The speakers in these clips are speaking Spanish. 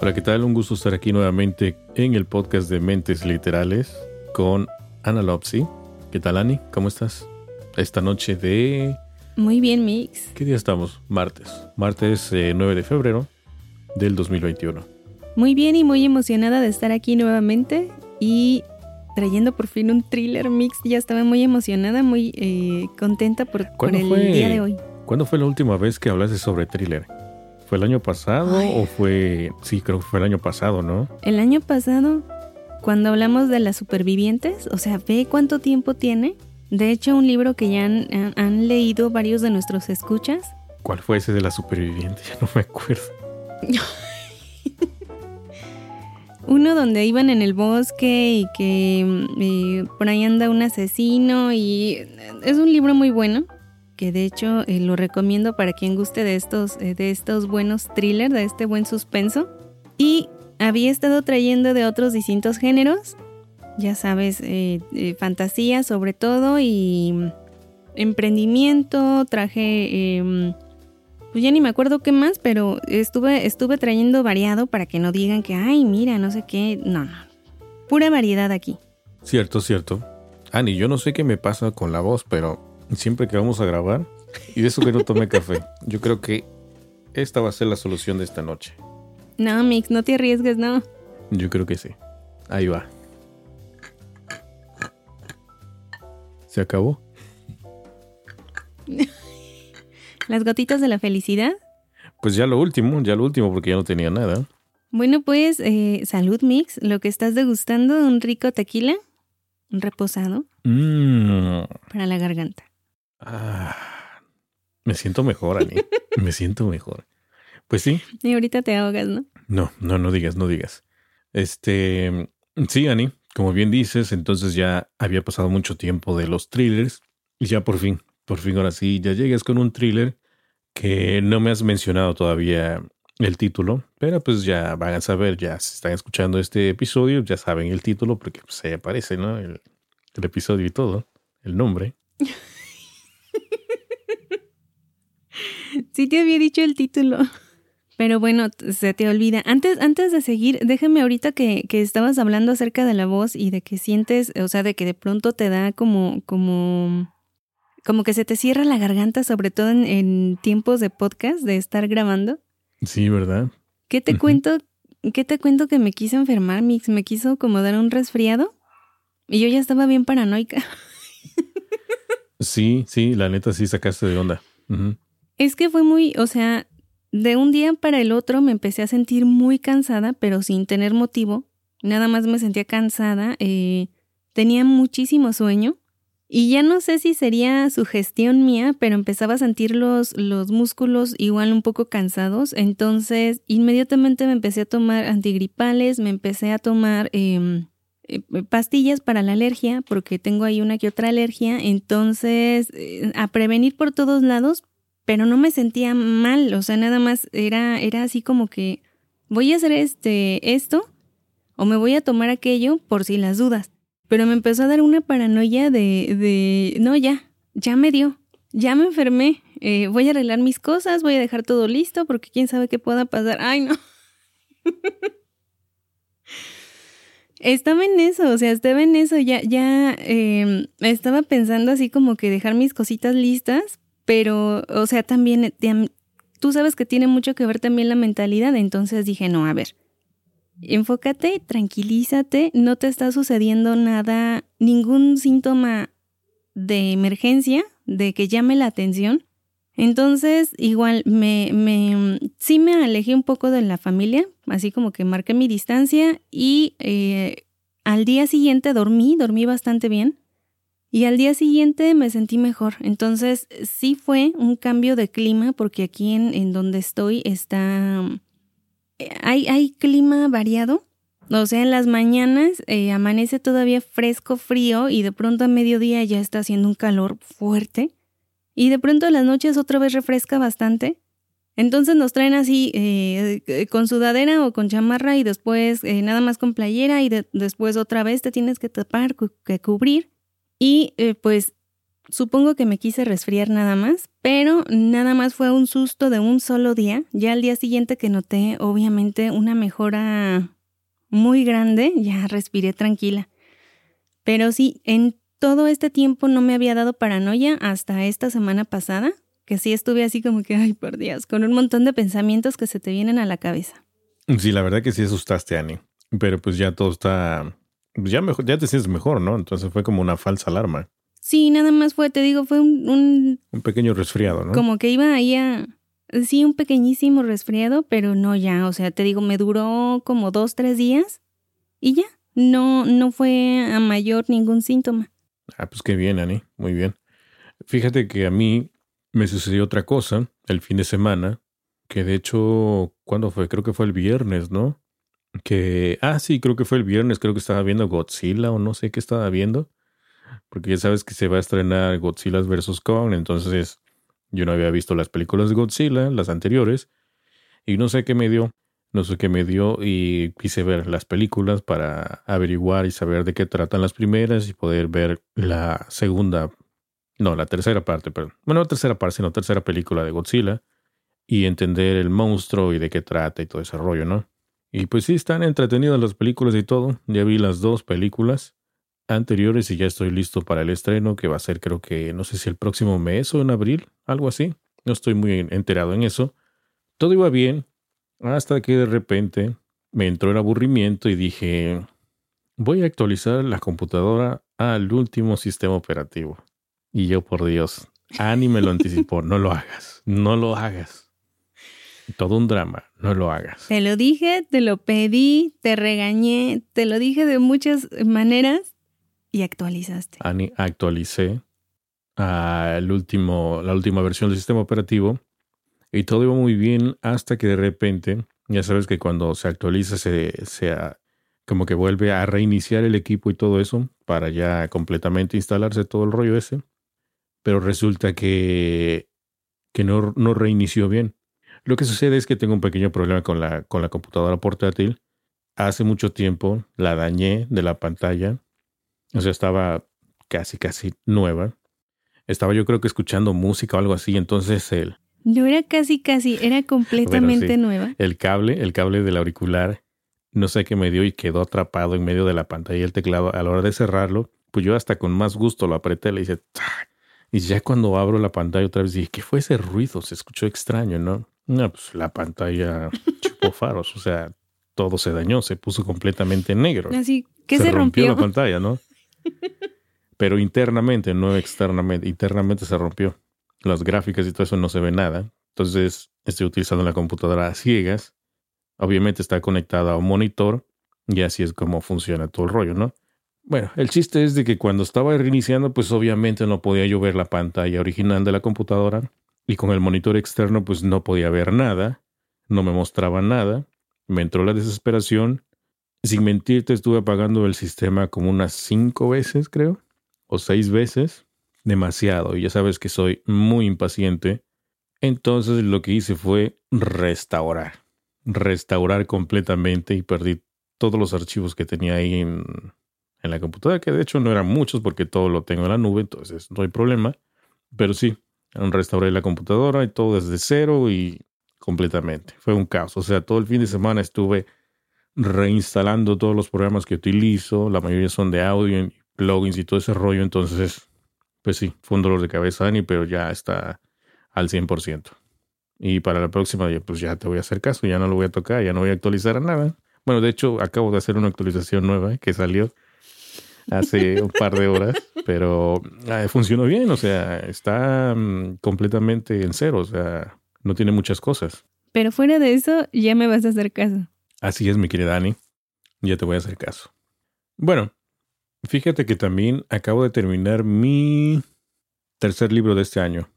Hola, ¿qué tal? Un gusto estar aquí nuevamente en el podcast de Mentes Literales con Ana Lopsi. ¿Qué tal, Ani? ¿Cómo estás? Esta noche de... Muy bien, Mix. ¿Qué día estamos? Martes. Martes 9 de febrero del 2021. Muy bien y muy emocionada de estar aquí nuevamente y trayendo por fin un thriller mix. Ya estaba muy emocionada, muy eh, contenta por, por el fue, día de hoy. ¿Cuándo fue la última vez que hablaste sobre thriller? ¿Fue el año pasado Ay. o fue... Sí, creo que fue el año pasado, ¿no? El año pasado, cuando hablamos de las supervivientes, o sea, ve cuánto tiempo tiene. De hecho, un libro que ya han, han- leído varios de nuestros escuchas. ¿Cuál fue ese de la superviviente? Ya no me acuerdo. Uno donde iban en el bosque y que eh, por ahí anda un asesino y es un libro muy bueno que de hecho eh, lo recomiendo para quien guste de estos, eh, de estos buenos thrillers, de este buen suspenso. Y había estado trayendo de otros distintos géneros, ya sabes, eh, fantasía sobre todo y mm, emprendimiento, traje... em, pues ya ni me acuerdo qué más, pero estuve, estuve trayendo variado para que no digan que, ay, mira, no sé qué. No, no. Pura variedad aquí. Cierto, cierto. Ani, yo no sé qué me pasa con la voz, pero siempre que vamos a grabar, y de eso que no tomé café, yo creo que esta va a ser la solución de esta noche. No, Mix, no te arriesgues, no. Yo creo que sí. Ahí va. ¿Se acabó? Las gotitas de la felicidad. Pues ya lo último, ya lo último, porque ya no tenía nada. Bueno, pues, eh, salud, Mix. Lo que estás degustando, un rico tequila, un reposado Mm. para la garganta. Ah, me siento mejor, Ani. me siento mejor. Pues sí, Y ahorita te ahogas, ¿no? No, no, no digas, no digas. Este, sí, Ani, como bien dices, entonces ya había pasado mucho tiempo de los thrillers y ya por fin, por fin ahora sí, ya llegas con un thriller que no me has mencionado todavía el título, pero pues ya van a saber, ya si están escuchando este episodio, ya saben el título porque pues ahí aparece, ¿no? El, el episodio y todo, el nombre. Sí te había dicho el título. Pero bueno, se te olvida. Antes, antes de seguir, déjame ahorita que, que estabas hablando acerca de la voz y de que sientes, o sea, de que de pronto te da como, como, como que se te cierra la garganta, sobre todo en, en tiempos de podcast, de estar grabando. Sí, ¿verdad? ¿Qué te cuento? ¿Qué te cuento que me quiso enfermar, Mix? Me quiso como dar un resfriado y yo ya estaba bien paranoica. Sí, sí, la neta sí sacaste de onda. Es que fue muy, o sea, de un día para el otro me empecé a sentir muy cansada, pero sin tener motivo. Nada más me sentía cansada, eh, tenía muchísimo sueño y ya no sé si sería sugestión mía, pero empezaba a sentir los, los músculos igual un poco cansados. Entonces, inmediatamente me empecé a tomar antigripales, me empecé a tomar em, pastillas para la alergia, porque tengo ahí una que otra alergia. Entonces, eh, a prevenir por todos lados, pero no me sentía mal, o sea, nada más era, era así como que voy a hacer este, esto o me voy a tomar aquello por si las dudas. Pero me empezó a dar una paranoia de, de no, ya, ya me dio, ya me enfermé, eh, voy a arreglar mis cosas, voy a dejar todo listo porque quién sabe qué pueda pasar. Ay, no. Estaba en eso, o sea, estaba en eso, ya, ya eh, estaba pensando así como que dejar mis cositas listas, pero, o sea, también, eh, tú sabes que tiene mucho que ver también la mentalidad, entonces dije, no, a ver, enfócate, tranquilízate, no te está sucediendo nada, ningún síntoma de emergencia, de que llame la atención. Entonces, igual, me, me, sí me alejé un poco de la familia, así como que marqué mi distancia y eh, al día siguiente dormí, dormí bastante bien. Y al día siguiente me sentí mejor. Entonces sí fue un cambio de clima porque aquí en, en donde estoy está, hay, hay clima variado. O sea, en las mañanas eh, amanece todavía fresco, frío y de pronto a mediodía ya está haciendo un calor fuerte. Y de pronto en las noches otra vez refresca bastante. Entonces nos traen así eh, con sudadera o con chamarra y después eh, nada más con playera y después otra vez te tienes que tapar, que cubrir. Y pues Supongo que me quise resfriar nada más, pero nada más fue un susto de un solo día. Ya al día siguiente que noté obviamente una mejora muy grande, ya respiré tranquila. Pero sí, en todo este tiempo no me había dado paranoia hasta esta semana pasada, que sí estuve así como que, ay, por Dios, con un montón de pensamientos que se te vienen a la cabeza. Sí, la verdad que sí asustaste, Annie. Pero pues ya todo está, ya mejor, ya te sientes mejor, ¿no? Entonces fue como una falsa alarma. Sí, nada más fue, te digo, fue un... Un, pequeño resfriado, ¿no? Como que iba ahí a... Sí, un pequeñísimo resfriado, pero no ya, o sea, te digo, me duró como dos, tres días y ya, no, no fue a mayor ningún síntoma. Ah, pues qué bien, Ani, muy bien. Fíjate que a mí me sucedió otra cosa el fin de semana, que de hecho, ¿cuándo fue? Creo que fue el viernes, ¿no? Que, ah, sí, creo que fue el viernes, creo que estaba viendo Godzilla o no sé qué estaba viendo porque ya sabes que se va a estrenar Godzilla vs. Kong, entonces yo no había visto las películas de Godzilla, las anteriores, y no sé qué me dio, no sé qué me dio y quise ver las películas para averiguar y saber de qué tratan las primeras y poder ver la segunda, no, la tercera parte, perdón. Bueno, la tercera parte, sino tercera película de Godzilla y entender el monstruo y de qué trata y todo ese rollo, ¿no? Y pues sí, están entretenidas las películas y todo. Ya vi las dos películas anteriores y ya estoy listo para el estreno que va a ser creo que no sé si el próximo mes o en abril, algo así. No estoy muy enterado en eso. Todo iba bien hasta que de repente me entró el aburrimiento y dije, voy a actualizar la computadora al último sistema operativo. Y yo, por Dios, Ani me lo anticipó, no lo hagas, no lo hagas. Todo un drama, no lo hagas. Te lo dije, te lo pedí, te regañé, te lo dije de muchas maneras y actualizaste. Ani, actualicé al último, la última versión del sistema operativo y todo iba muy bien hasta que de repente, ya sabes que cuando se actualiza se, se como que vuelve a reiniciar el equipo y todo eso para ya completamente instalarse todo el rollo ese. Pero resulta que, que no, no reinició bien. Lo que sucede es que tengo un pequeño problema con la, con la computadora portátil. Hace mucho tiempo la dañé de la pantalla o sea, estaba casi, casi nueva. Estaba yo creo que escuchando música o algo así, entonces el... No era casi, casi, era completamente nueva. El cable, el cable del auricular, no sé qué me dio y quedó atrapado en medio de la pantalla y el teclado. A la hora de cerrarlo, pues yo hasta con más gusto lo apreté, le hice... Y ya cuando abro la pantalla otra vez dije, ¿qué fue ese ruido? Se escuchó extraño, ¿no? No, pues la pantalla chupó faros, o sea, todo se dañó, se puso completamente negro. Así, ¿qué se, rompió? la pantalla, ¿no? Pero internamente, no externamente, internamente se rompió. Las gráficas y todo eso no se ve nada. Entonces estoy utilizando la computadora a ciegas. Obviamente está conectada a un monitor y así es como funciona todo el rollo, ¿no? Bueno, el chiste es de que cuando estaba reiniciando, pues obviamente no podía yo ver la pantalla original de la computadora y con el monitor externo pues no podía ver nada, no me mostraba nada. Me entró la desesperación sin mentirte, estuve apagando el sistema como unas cinco veces, creo, o seis veces. Demasiado. Y ya sabes que soy muy impaciente. Entonces lo que hice fue restaurar. Restaurar completamente y perdí todos los archivos que tenía ahí en, la computadora, que de hecho no eran muchos porque todo lo tengo en la nube, entonces no hay problema. Pero sí, restauré la computadora y todo desde cero y completamente. Fue un caos. O sea, todo el fin de semana estuve reinstalando todos los programas que utilizo, la mayoría son de audio, plugins y todo ese rollo, entonces, pues sí, fue un dolor de cabeza, Dani, pero ya está al 100%. Y para la próxima, pues ya te voy a hacer caso, ya no lo voy a tocar, ya no voy a actualizar a nada. Bueno, de hecho, acabo de hacer una actualización nueva que salió hace un par de horas, pero funcionó bien, o sea, está mm, completamente en cero, o sea, no tiene muchas cosas. Pero fuera de eso, ya me vas a hacer caso. Así es, mi querida Dani. Ya te voy a hacer caso. Bueno, fíjate que también acabo de terminar mi tercer libro de este año.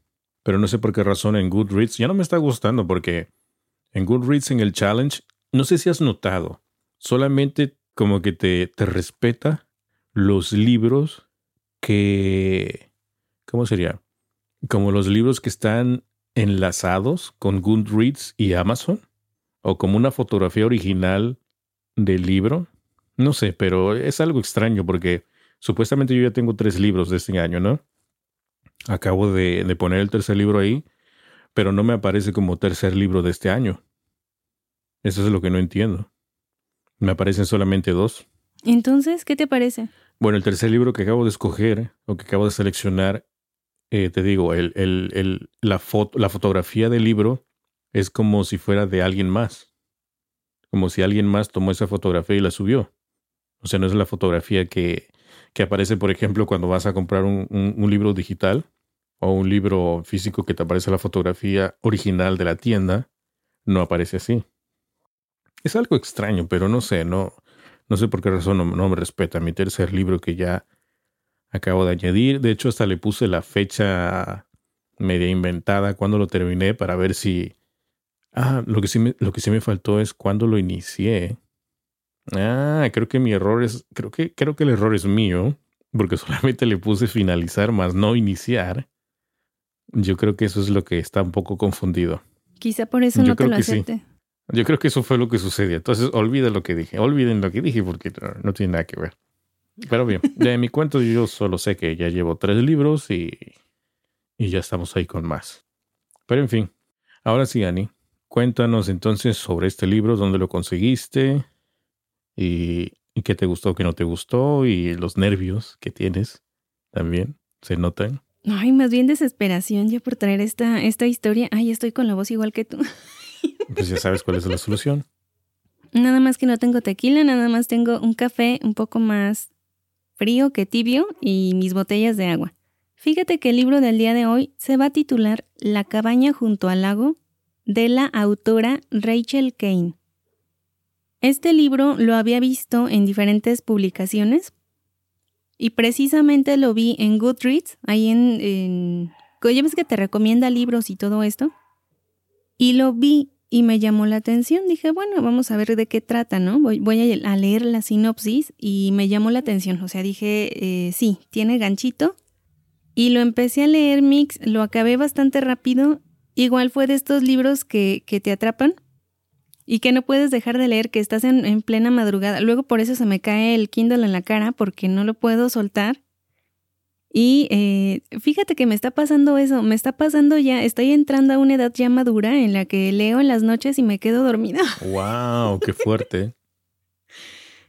Pero no sé por qué razón en Goodreads ya no me está gustando porque en Goodreads en el challenge no sé si has notado, solamente como que te, te respeta los libros que, ¿cómo sería? Como los libros que están enlazados con Goodreads y Amazon, o como una fotografía original del libro. No sé, pero es algo extraño porque supuestamente yo ya tengo tres libros de este año, ¿no? Acabo de, de poner el tercer libro ahí, pero no me aparece como tercer libro de este año. Eso es lo que no entiendo. Me aparecen solamente dos. Entonces, ¿qué te parece? Bueno, el tercer libro que acabo de escoger o que acabo de seleccionar, eh, te digo, el, el, el, la, foto, la fotografía del libro es como si fuera de alguien más. Como si alguien más tomó esa fotografía y la subió. O sea, no es la fotografía que, que aparece, por ejemplo, cuando vas a comprar un, un, libro digital o un libro físico que te aparece la fotografía original de la tienda. No aparece así. Es algo extraño, pero no sé, no, no sé por qué razón no, me respeta mi tercer libro que ya acabo de añadir. De hecho, hasta le puse la fecha media inventada cuando lo terminé para ver si... Ah, lo que sí me, lo que sí me faltó es cuando lo inicié. Ah, creo que mi error es... Creo que, creo que el error es mío, porque solamente le puse finalizar más no iniciar. Yo creo que eso es lo que está un poco confundido. Quizá por eso no te lo acepte. Yo creo que eso fue lo que sucedió. Entonces, olviden lo que dije. Olviden lo que dije porque no, tiene nada que ver. Pero bien, de mi cuento yo solo sé que ya llevo tres libros y, y ya estamos ahí con más. Pero en fin, ahora sí, Ani, cuéntanos entonces sobre este libro, dónde lo conseguiste y, y qué te gustó, qué no te gustó y los nervios que tienes también se notan. Ay, más bien desesperación ya por traer esta, esta historia. Ay, estoy con la voz igual que tú. Pues ya sabes cuál es la solución. Nada más que no tengo tequila, nada más tengo un café un poco más frío que tibio y mis botellas de agua. Fíjate que el libro del día de hoy se va a titular La cabaña junto al lago de la autora Rachel Kane. Este libro lo había visto en diferentes publicaciones y precisamente lo vi en Goodreads, ahí en... en ya que te recomienda libros y todo esto. Y lo vi y me llamó la atención. Dije, bueno, vamos a ver de qué trata, ¿no? Voy, voy a leer la sinopsis y me llamó la atención. O sea, dije, eh, sí, tiene ganchito. Y lo empecé a leer, Mix, lo acabé bastante rápido. Igual fue de estos libros que, que te atrapan y que no puedes dejar de leer, que estás en, en plena madrugada. Luego por eso se me cae el Kindle en la cara porque no lo puedo soltar. Y eh, fíjate que me está pasando eso, me está pasando ya, estoy entrando a una edad ya madura en la que leo en las noches y me quedo dormida. ¡Wow! ¡Qué fuerte!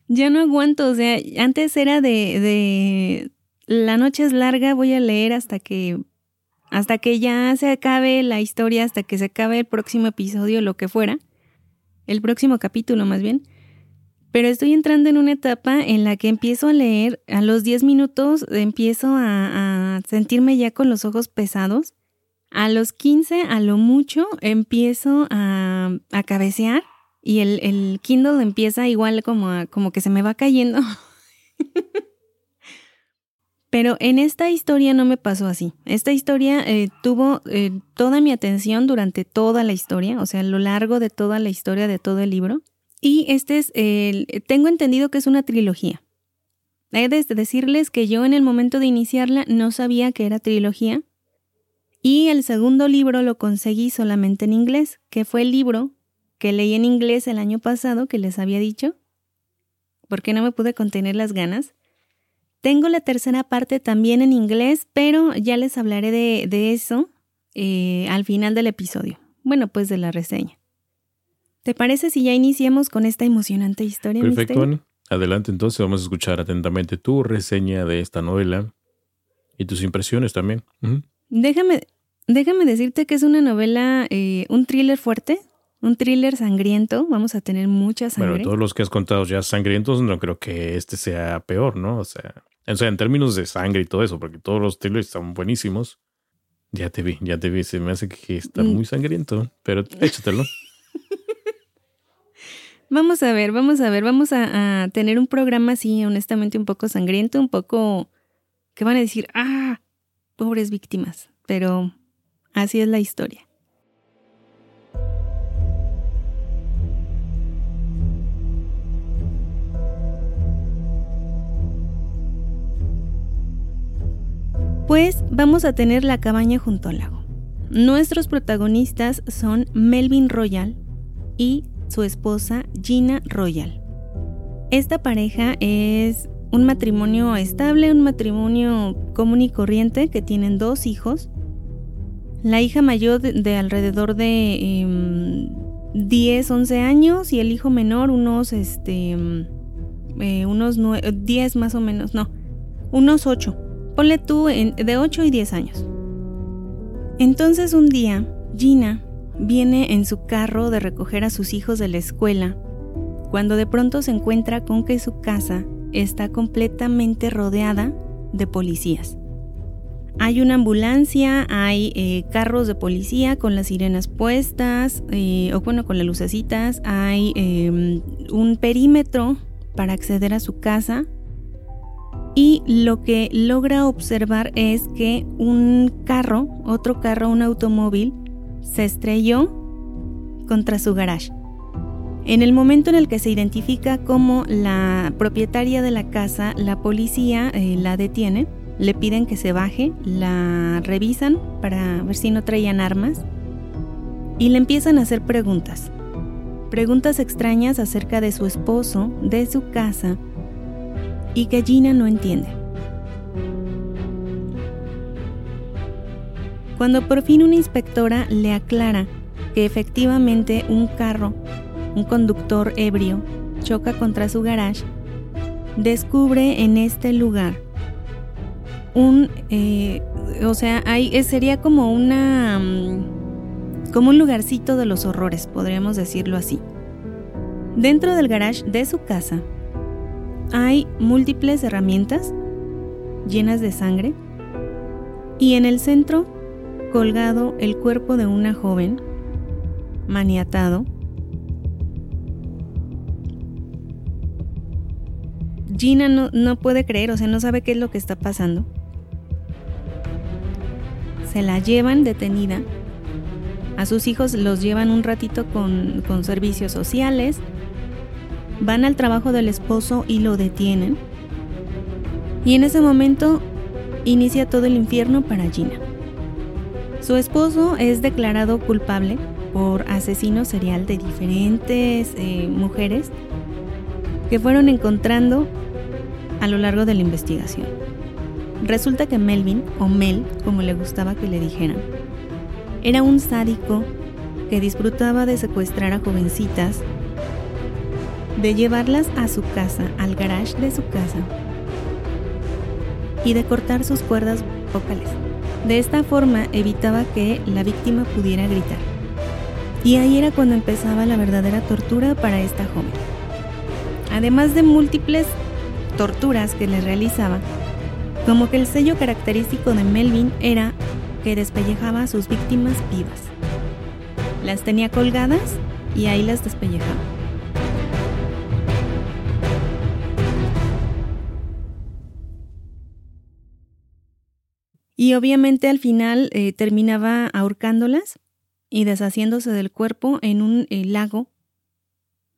ya no aguanto, o sea, antes era de, de la noche es larga, voy a leer hasta que hasta que ya se acabe la historia, hasta que se acabe el próximo episodio, lo que fuera, el próximo capítulo más bien. Pero estoy entrando en una etapa en la que empiezo a leer, a los 10 minutos empiezo a, sentirme ya con los ojos pesados. A los 15, a lo mucho, empiezo a, cabecear y el, el, Kindle empieza igual como, como que se me va cayendo. Pero en esta historia no me pasó así. Esta historia eh, tuvo eh, toda mi atención durante toda la historia, o sea, a lo largo de toda la historia de todo el libro. Y este es, el, tengo entendido que es una trilogía. He de decirles que yo en el momento de iniciarla no sabía que era trilogía. Y el segundo libro lo conseguí solamente en inglés, que fue el libro que leí en inglés el año pasado, que les había dicho, porque no me pude contener las ganas. Tengo la tercera parte también en inglés, pero ya les hablaré de, eso eh, al final del episodio. Bueno, pues de la reseña. ¿Te parece si ya iniciamos con esta emocionante historia? Perfecto, Ani. Adelante entonces, vamos a escuchar atentamente tu reseña de esta novela y tus impresiones también. Déjame, déjame decirte que es una novela, eh, un thriller fuerte, un thriller sangriento. Vamos a tener mucha sangre. Bueno, todos los que has contado ya sangrientos, no creo que este sea peor, ¿no? O sea, o sea, en términos de sangre y todo eso, porque todos los thrillers están buenísimos. Ya te vi, ya te vi. Se me hace que está mm. muy sangriento, pero échatelo. Vamos a ver, vamos a ver, vamos a, tener un programa así, honestamente, un poco sangriento, un poco que van a decir, ah, pobres víctimas, pero así es la historia. Después vamos a tener la cabaña junto al lago. Nuestros protagonistas son Melvin Royal y su esposa Gina Royal. Esta pareja es un matrimonio estable, un matrimonio común y corriente que tienen dos hijos. La hija mayor de, alrededor de 10, em, 11 años y el hijo menor unos, este, em, eh, 10 más o menos, no, unos 8. Ponle tú de 8 y 10 años. Entonces un día, Gina viene en su carro de recoger a sus hijos de la escuela, cuando de pronto se encuentra con que su casa está completamente rodeada de policías. Hay una ambulancia, hay eh, carros de policía con las sirenas puestas, eh, o bueno, con las lucecitas, hay em, un perímetro para acceder a su casa y lo que logra observar es que un carro, otro carro, un automóvil, se estrelló contra su garage. En el momento en el que se identifica como la propietaria de la casa, la policía eh, la detiene, le piden que se baje, la revisan para ver si no traían armas y le empiezan a hacer preguntas. Preguntas extrañas acerca de su esposo, de su casa, y que Gina no entiende. Cuando por fin una inspectora le aclara que efectivamente un carro, un conductor ebrio, choca contra su garage, descubre en este lugar un, eh, o sea, hay, sería como una, mm, como un lugarcito de los horrores, podríamos decirlo así. Dentro del garage de su casa hay múltiples herramientas llenas de sangre y en el centro colgado el cuerpo de una joven maniatado. Gina no, no, puede creer, o sea, no sabe qué es lo que está pasando. Se la llevan detenida. A sus hijos los llevan un ratito con, con servicios sociales van al trabajo del esposo y lo detienen. Y en ese momento inicia todo el infierno para Gina. Su esposo es declarado culpable por asesino serial de diferentes eh, mujeres que fueron encontrando a lo largo de la investigación. Resulta que Melvin, o Mel, como le gustaba que le dijeran, era un sádico que disfrutaba de secuestrar a jovencitas de llevarlas a su casa, al garage de su casa, y de cortar sus cuerdas vocales. De esta forma evitaba que la víctima pudiera gritar. Y ahí era cuando empezaba la verdadera tortura para esta joven. Además de múltiples torturas que le realizaba, como que el sello característico de Melvin era que despellejaba a sus víctimas vivas. Las tenía colgadas y ahí las despellejaba. Y obviamente al final eh, terminaba ahorcándolas y deshaciéndose del cuerpo en un eh, lago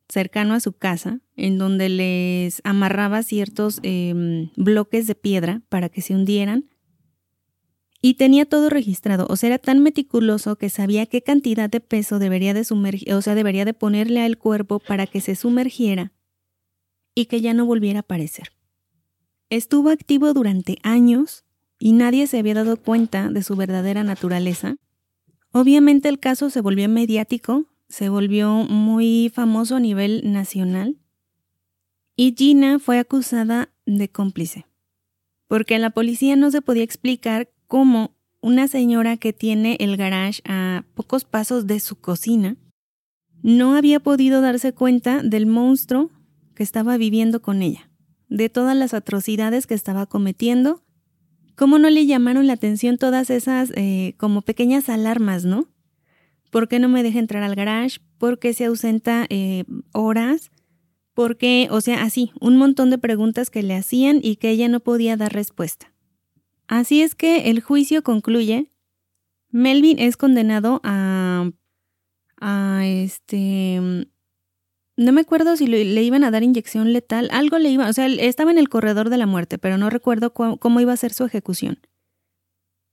cercano a su casa, en donde les amarraba ciertos em, bloques de piedra para que se hundieran. Y tenía todo registrado, o sea, era tan meticuloso que sabía qué cantidad de peso debería de sumergir, o sea, debería de ponerle al cuerpo para que se sumergiera y que ya no volviera a aparecer. Estuvo activo durante años y nadie se había dado cuenta de su verdadera naturaleza, obviamente el caso se volvió mediático, se volvió muy famoso a nivel nacional y Gina fue acusada de cómplice, porque la policía no se podía explicar cómo una señora que tiene el garage a pocos pasos de su cocina no había podido darse cuenta del monstruo que estaba viviendo con ella, de todas las atrocidades que estaba cometiendo ¿Cómo no le llamaron la atención todas esas eh, como pequeñas alarmas, no? ¿Por qué no me deja entrar al garage? ¿Por qué se ausenta eh, horas? ¿Por qué? O sea, así, un montón de preguntas que le hacían y que ella no podía dar respuesta. Así es que el juicio concluye. Melvin es condenado a, a este no me acuerdo si le, iban a dar inyección letal, algo le iba, o sea, estaba en el corredor de la muerte, pero no recuerdo cómo, iba a ser su ejecución.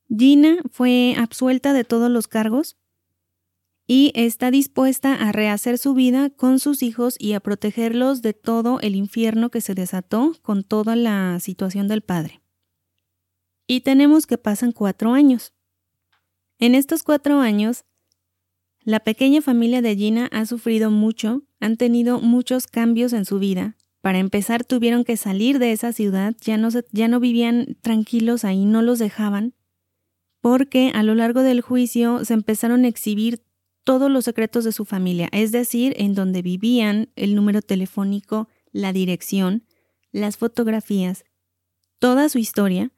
Gina fue absuelta de todos los cargos y está dispuesta a rehacer su vida con sus hijos y a protegerlos de todo el infierno que se desató con toda la situación del padre. Y tenemos que pasan cuatro años. En estos cuatro años, la pequeña familia de Gina ha sufrido mucho, han tenido muchos cambios en su vida. Para empezar, tuvieron que salir de esa ciudad, ya no, ya no vivían tranquilos ahí, no los dejaban, porque a lo largo del juicio se empezaron a exhibir todos los secretos de su familia, es decir, en donde vivían, el número telefónico, la dirección, las fotografías, toda su historia.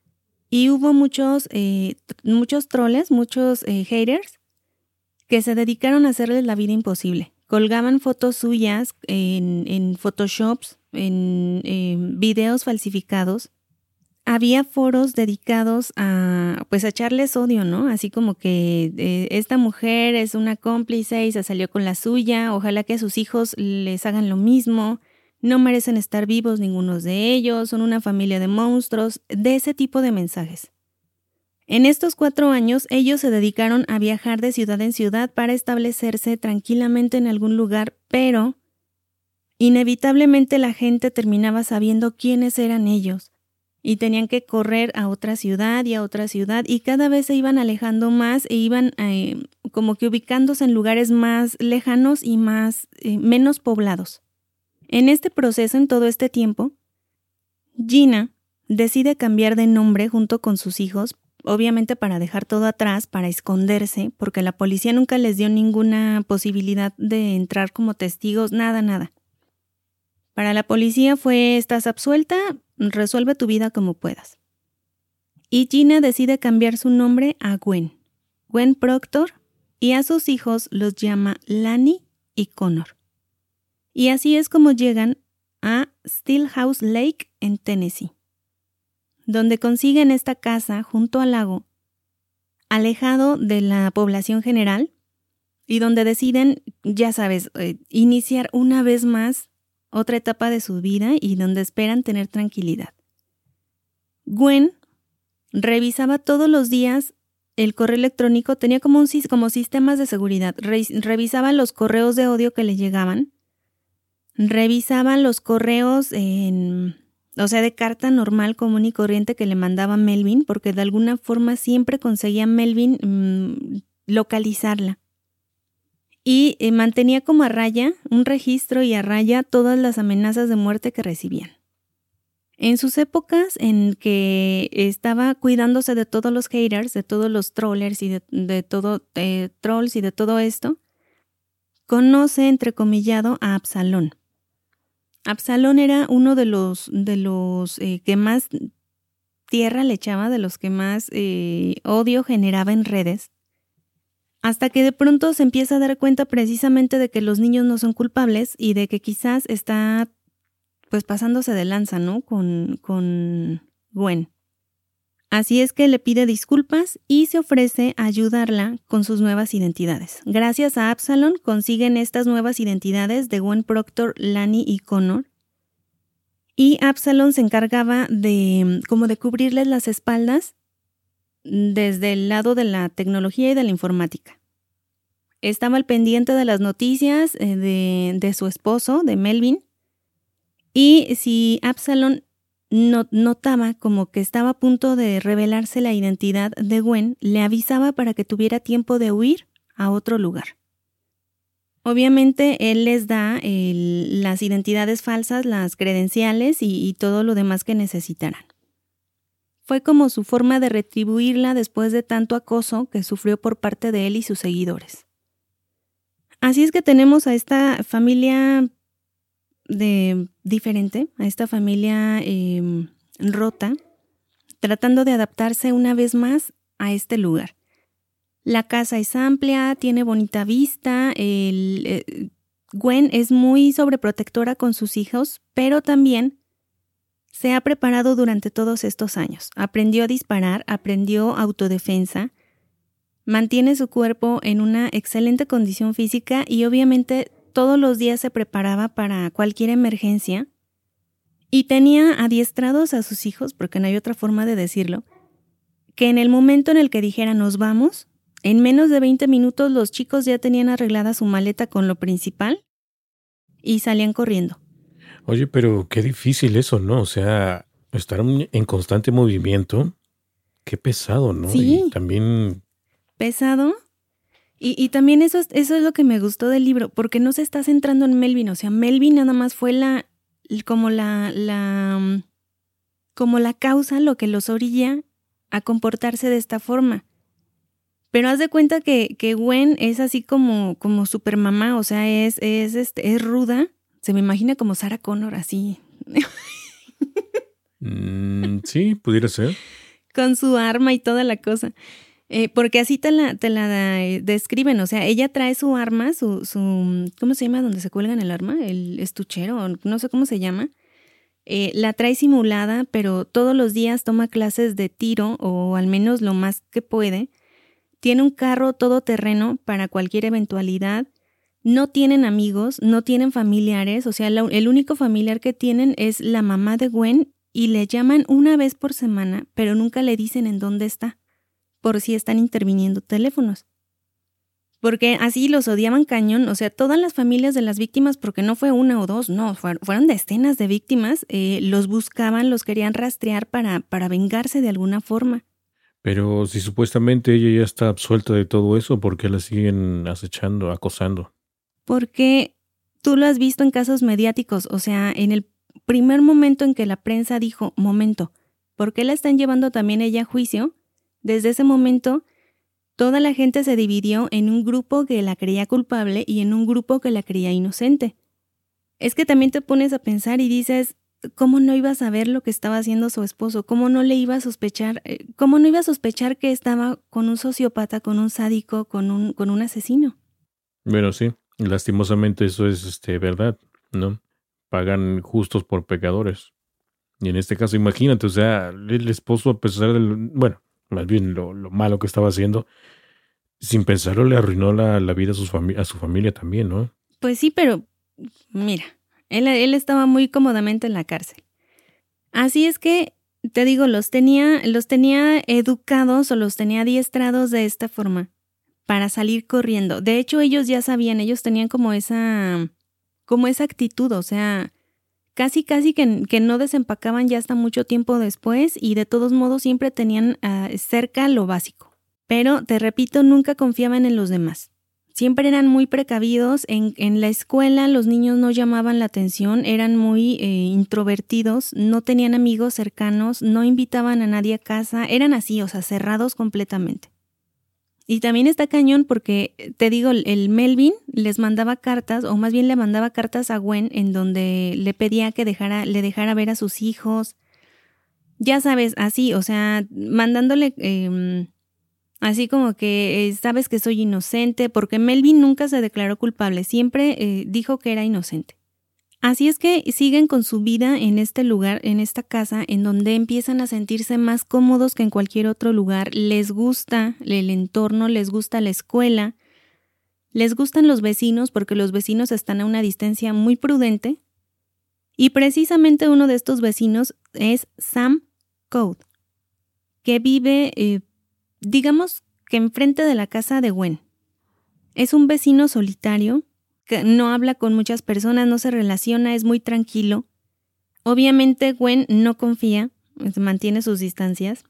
Y hubo muchos, eh, muchos troles, muchos eh, haters que se dedicaron a hacerles la vida imposible. Colgaban fotos suyas en, en Photoshops, en, en videos falsificados había foros dedicados a pues a echarles odio, ¿no? Así como que eh, esta mujer es una cómplice y se salió con la suya, ojalá que a sus hijos les hagan lo mismo, no merecen estar vivos ninguno de ellos, son una familia de monstruos, de ese tipo de mensajes. En estos cuatro años ellos se dedicaron a viajar de ciudad en ciudad para establecerse tranquilamente en algún lugar, pero inevitablemente la gente terminaba sabiendo quiénes eran ellos y tenían que correr a otra ciudad y a otra ciudad y cada vez se iban alejando más e iban eh, como que ubicándose en lugares más lejanos y más eh, menos poblados. En este proceso, en todo este tiempo, Gina decide cambiar de nombre junto con sus hijos, obviamente para dejar todo atrás, para esconderse, porque la policía nunca les dio ninguna posibilidad de entrar como testigos, nada, nada. Para la policía fue estás absuelta, Resuelve tu vida como puedas. Y Gina decide cambiar su nombre a Gwen, Gwen Proctor, y a sus hijos los llama Lani y Connor. Y así es como llegan a Stillhouse Lake en Tennessee, donde consiguen esta casa junto al lago, alejado de la población general, y donde deciden, ya sabes, eh, iniciar una vez más otra etapa de su vida y donde esperan tener tranquilidad. Gwen revisaba todos los días el correo electrónico, tenía como, un, como sistemas de seguridad, revisaba los correos de odio que le llegaban, revisaba los correos en, o sea, de carta normal, común y corriente que le mandaba Melvin, porque de alguna forma siempre conseguía Melvin mm, localizarla y eh, mantenía como a raya un registro y a raya todas las amenazas de muerte que recibían. En sus épocas en que estaba cuidándose de todos los haters, de todos los trollers y de, todo trolls y de todo esto, conoce entrecomillado a Absalón. Absalón era uno de los, de los eh, que más tierra le echaba, de los que más eh, odio generaba en redes, hasta que de pronto se empieza a dar cuenta precisamente de que los niños no son culpables y de que quizás está pues pasándose de lanza, ¿no? Con, con Gwen. Así es que le pide disculpas y se ofrece a ayudarla con sus nuevas identidades. Gracias a Absalon consiguen estas nuevas identidades de Gwen Proctor, Lani y Connor. Y Absalon se encargaba de como de cubrirles las espaldas desde el lado de la tecnología y de la informática. Estaba al pendiente de las noticias eh, de, su esposo, de Melvin, y si Absalom notaba como que estaba a punto de revelarse la identidad de Gwen, le avisaba para que tuviera tiempo de huir a otro lugar. Obviamente él les da las identidades falsas, las credenciales y todo lo demás que necesitaran. Fue como su forma de retribuirla después de tanto acoso que sufrió por parte de él y sus seguidores. Así es que tenemos a esta familia de diferente, a esta familia em, rota, tratando de adaptarse una vez más a este lugar. La casa es amplia, tiene bonita vista, el, eh, Gwen es muy sobreprotectora con sus hijos, pero también se ha preparado durante todos estos años. Aprendió a disparar, aprendió autodefensa, mantiene su cuerpo en una excelente condición física y obviamente todos los días se preparaba para cualquier emergencia y tenía adiestrados a sus hijos, porque no hay otra forma de decirlo, que en el momento en el que dijera nos vamos, en menos de 20 minutos los chicos ya tenían arreglada su maleta con lo principal y salían corriendo. Oye, pero qué difícil eso, ¿no? O sea, estar en constante movimiento, qué pesado, ¿no? Sí. Y también... Pesado. Y, y también eso es, eso es lo que me gustó del libro, porque no se está centrando en Melvin, o sea, Melvin nada más fue la, como la, la, como la causa, lo que los orilla a comportarse de esta forma. Pero haz de cuenta que, que Gwen es así como, como super mamá, o sea, es, es, este, es ruda. Se me imagina como Sarah Connor, así. Mm, sí, pudiera ser. Con su arma y toda la cosa. Eh, porque así te la, te la eh, describen, o sea, ella trae su arma, su, su, ¿cómo se llama? Donde se cuelgan el arma, el estuchero, no sé cómo se llama. Eh, la trae simulada, pero todos los días toma clases de tiro, o al menos lo más que puede. Tiene un carro todoterreno para cualquier eventualidad. No tienen amigos, no tienen familiares, o sea, el único familiar que tienen es la mamá de Gwen y le llaman una vez por semana, pero nunca le dicen en dónde está, por si están interviniendo teléfonos. Porque así los odiaban cañón, o sea, todas las familias de las víctimas, porque no fue una o dos, no, fueron decenas de víctimas, eh, los buscaban, los querían rastrear para, para vengarse de alguna forma. Pero si supuestamente ella ya está absuelta de todo eso, ¿por qué la siguen acechando, acosando? Porque tú lo has visto en casos mediáticos, o sea, en el primer momento en que la prensa dijo, momento, ¿por qué la están llevando también ella a juicio? Desde ese momento, toda la gente se dividió en un grupo que la creía culpable y en un grupo que la creía inocente. Es que también te pones a pensar y dices, ¿cómo no iba a saber lo que estaba haciendo su esposo? ¿Cómo no le iba a sospechar? Eh, ¿Cómo no iba a sospechar que estaba con un sociópata, con un sádico, con un, con un asesino? Bueno, sí, lastimosamente eso es este, verdad, ¿no? pagan justos por pecadores. Y en este caso, imagínate, o sea, el esposo, a pesar del, bueno, más bien lo, malo que estaba haciendo, sin pensarlo le arruinó la, vida a, sus a su familia también, ¿no? Pues sí, pero mira, él, él estaba muy cómodamente en la cárcel. Así es que, te digo, los tenía, los tenía educados o los tenía adiestrados de esta forma para salir corriendo. De hecho, ellos ya sabían, ellos tenían como esa como esa actitud, o sea, casi casi que, no desempacaban ya hasta mucho tiempo después y de todos modos siempre tenían ah, cerca lo básico. Pero, te repito, nunca confiaban en los demás. Siempre eran muy precavidos. En, en la escuela los niños no llamaban la atención, eran muy eh, introvertidos, no tenían amigos cercanos, no invitaban a nadie a casa, eran así, o sea, cerrados completamente. Y también está cañón porque, te digo, el Melvin les mandaba cartas, o más bien le mandaba cartas a Gwen en donde le pedía que dejara, le dejara ver a sus hijos. Ya sabes, así, o sea, mandándole em, así como que eh, sabes que soy inocente, porque Melvin nunca se declaró culpable, siempre eh, dijo que era inocente. Así es que siguen con su vida en este lugar, en esta casa, en donde empiezan a sentirse más cómodos que en cualquier otro lugar. Les gusta el entorno, les gusta la escuela, les gustan los vecinos porque los vecinos están a una distancia muy prudente. Y precisamente uno de estos vecinos es Sam Code, que vive, eh, digamos que enfrente de la casa de Gwen. Es un vecino solitario no habla con muchas personas, no se relaciona, es muy tranquilo. Obviamente Gwen no confía, mantiene sus distancias.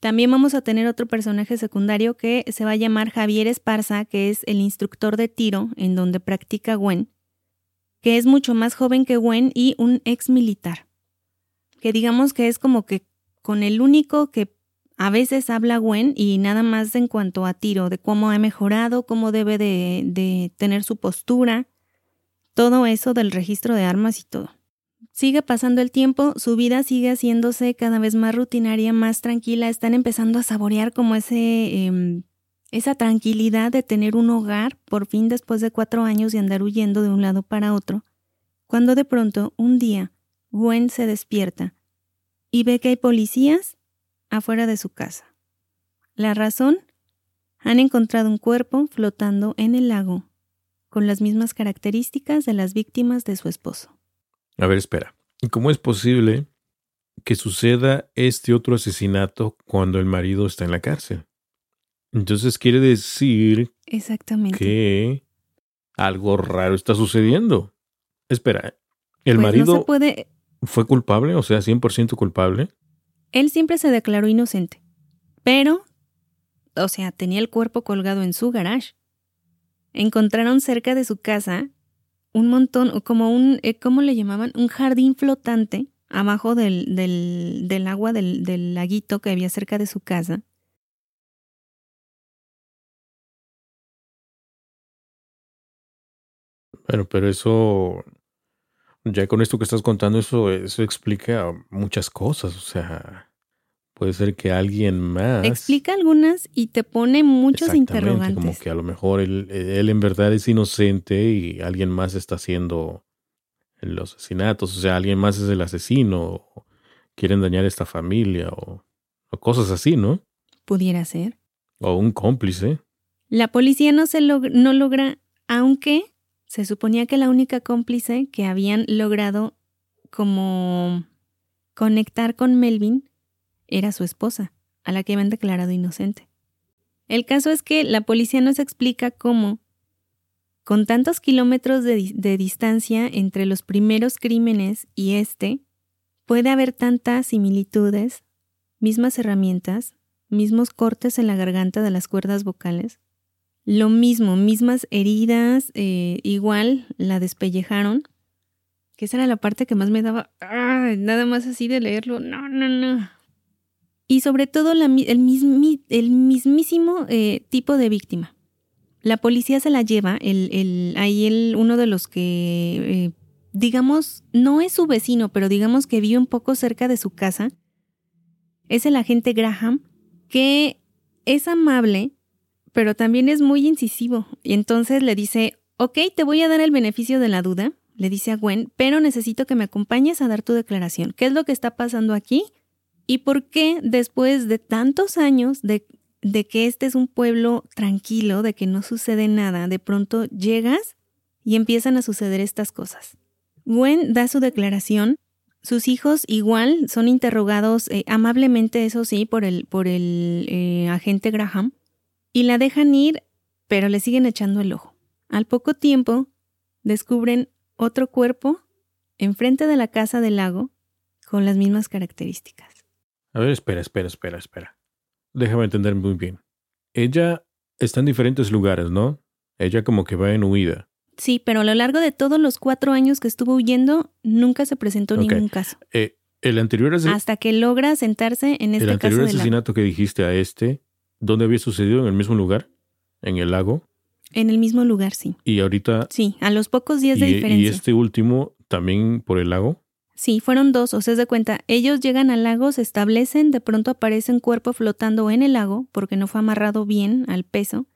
También vamos a tener otro personaje secundario que se va a llamar Javier Esparza, que es el instructor de tiro en donde practica Gwen, que es mucho más joven que Gwen y un ex militar, que digamos que es como que con el único que a veces habla Gwen y nada más en cuanto a tiro, de cómo ha mejorado, cómo debe de, tener su postura, todo eso del registro de armas y todo. Sigue pasando el tiempo, su vida sigue haciéndose cada vez más rutinaria, más tranquila, están empezando a saborear como ese, em, esa tranquilidad de tener un hogar, por fin después de cuatro años de andar huyendo de un lado para otro, cuando de pronto, un día, Gwen se despierta y ve que hay policías afuera de su casa. La razón, han encontrado un cuerpo flotando en el lago con las mismas características de las víctimas de su esposo. A ver, espera. ¿Cómo es posible que suceda este otro asesinato cuando el marido está en la cárcel. Entonces quiere decir Exactamente. que algo raro está sucediendo. Espera, ¿el Pues no marido se puede. fue culpable? O sea, 100% culpable. Él siempre se declaró inocente. Pero, o sea, tenía el cuerpo colgado en su garage. Encontraron cerca de su casa un montón, como un, eh, ¿cómo le llamaban? Un jardín flotante abajo del, del, del agua del, del laguito que había cerca de su casa. Bueno, pero eso, ya con esto que estás contando, eso, eso explica muchas cosas. O sea, puede ser que alguien más... Explica algunas y te pone muchos interrogantes. Como que a lo mejor él, él en verdad es inocente y alguien más está haciendo los asesinatos. O sea, alguien más es el asesino. O quieren dañar a esta familia o, o cosas así, ¿no? Pudiera ser. O un cómplice. La policía no, se log- no logra, aunque se suponía que la única cómplice que habían logrado como conectar con Melvin era su esposa, a la que habían declarado inocente. El caso es que la policía nos explica cómo, con tantos kilómetros de, de distancia entre los primeros crímenes y este, puede haber tantas similitudes, mismas herramientas, mismos cortes en la garganta de las cuerdas vocales, lo mismo, mismas heridas, eh, igual la despellejaron, que esa era la parte que más me daba, nada más así de leerlo, no, no, no. Y sobre todo el, mismísimo eh, tipo de víctima. La policía se la lleva, ahí uno de los que, eh, digamos, no es su vecino, pero digamos que vive un poco cerca de su casa, es el agente Graham, que es amable, pero también es muy incisivo. Y entonces le dice, ok, te voy a dar el beneficio de la duda, le dice a Gwen, pero necesito que me acompañes a dar tu declaración. ¿Qué es lo que está pasando aquí? ¿Y por qué después de tantos años de, de que este es un pueblo tranquilo, de que no sucede nada, de pronto llegas y empiezan a suceder estas cosas? Gwen da su declaración. Sus hijos igual son interrogados eh, amablemente, eso sí, por el, por el eh, agente Graham y la dejan ir, pero le siguen echando el ojo. Al poco tiempo, descubren otro cuerpo enfrente de la casa del lago con las mismas características. A ver, espera, espera, espera, espera. Déjame entender muy bien. Ella está en diferentes lugares, ¿no? Ella como que va en huida. Sí, pero a lo largo de todos los cuatro años que estuvo huyendo, nunca se presentó ningún caso. Eh, el anterior, Hasta que logra sentarse en el esta anterior del lago. asesinato que dijiste a este, ¿dónde había sucedido? ¿En el mismo lugar? ¿En el lago? En el mismo lugar, sí. Y ahorita... Sí, a los pocos días de y, y diferencia. este último también por el lago. Sí, fueron dos, o sea, de cuenta, ellos llegan al lago, se establecen, de pronto aparece un cuerpo flotando en el lago porque no fue amarrado bien al peso,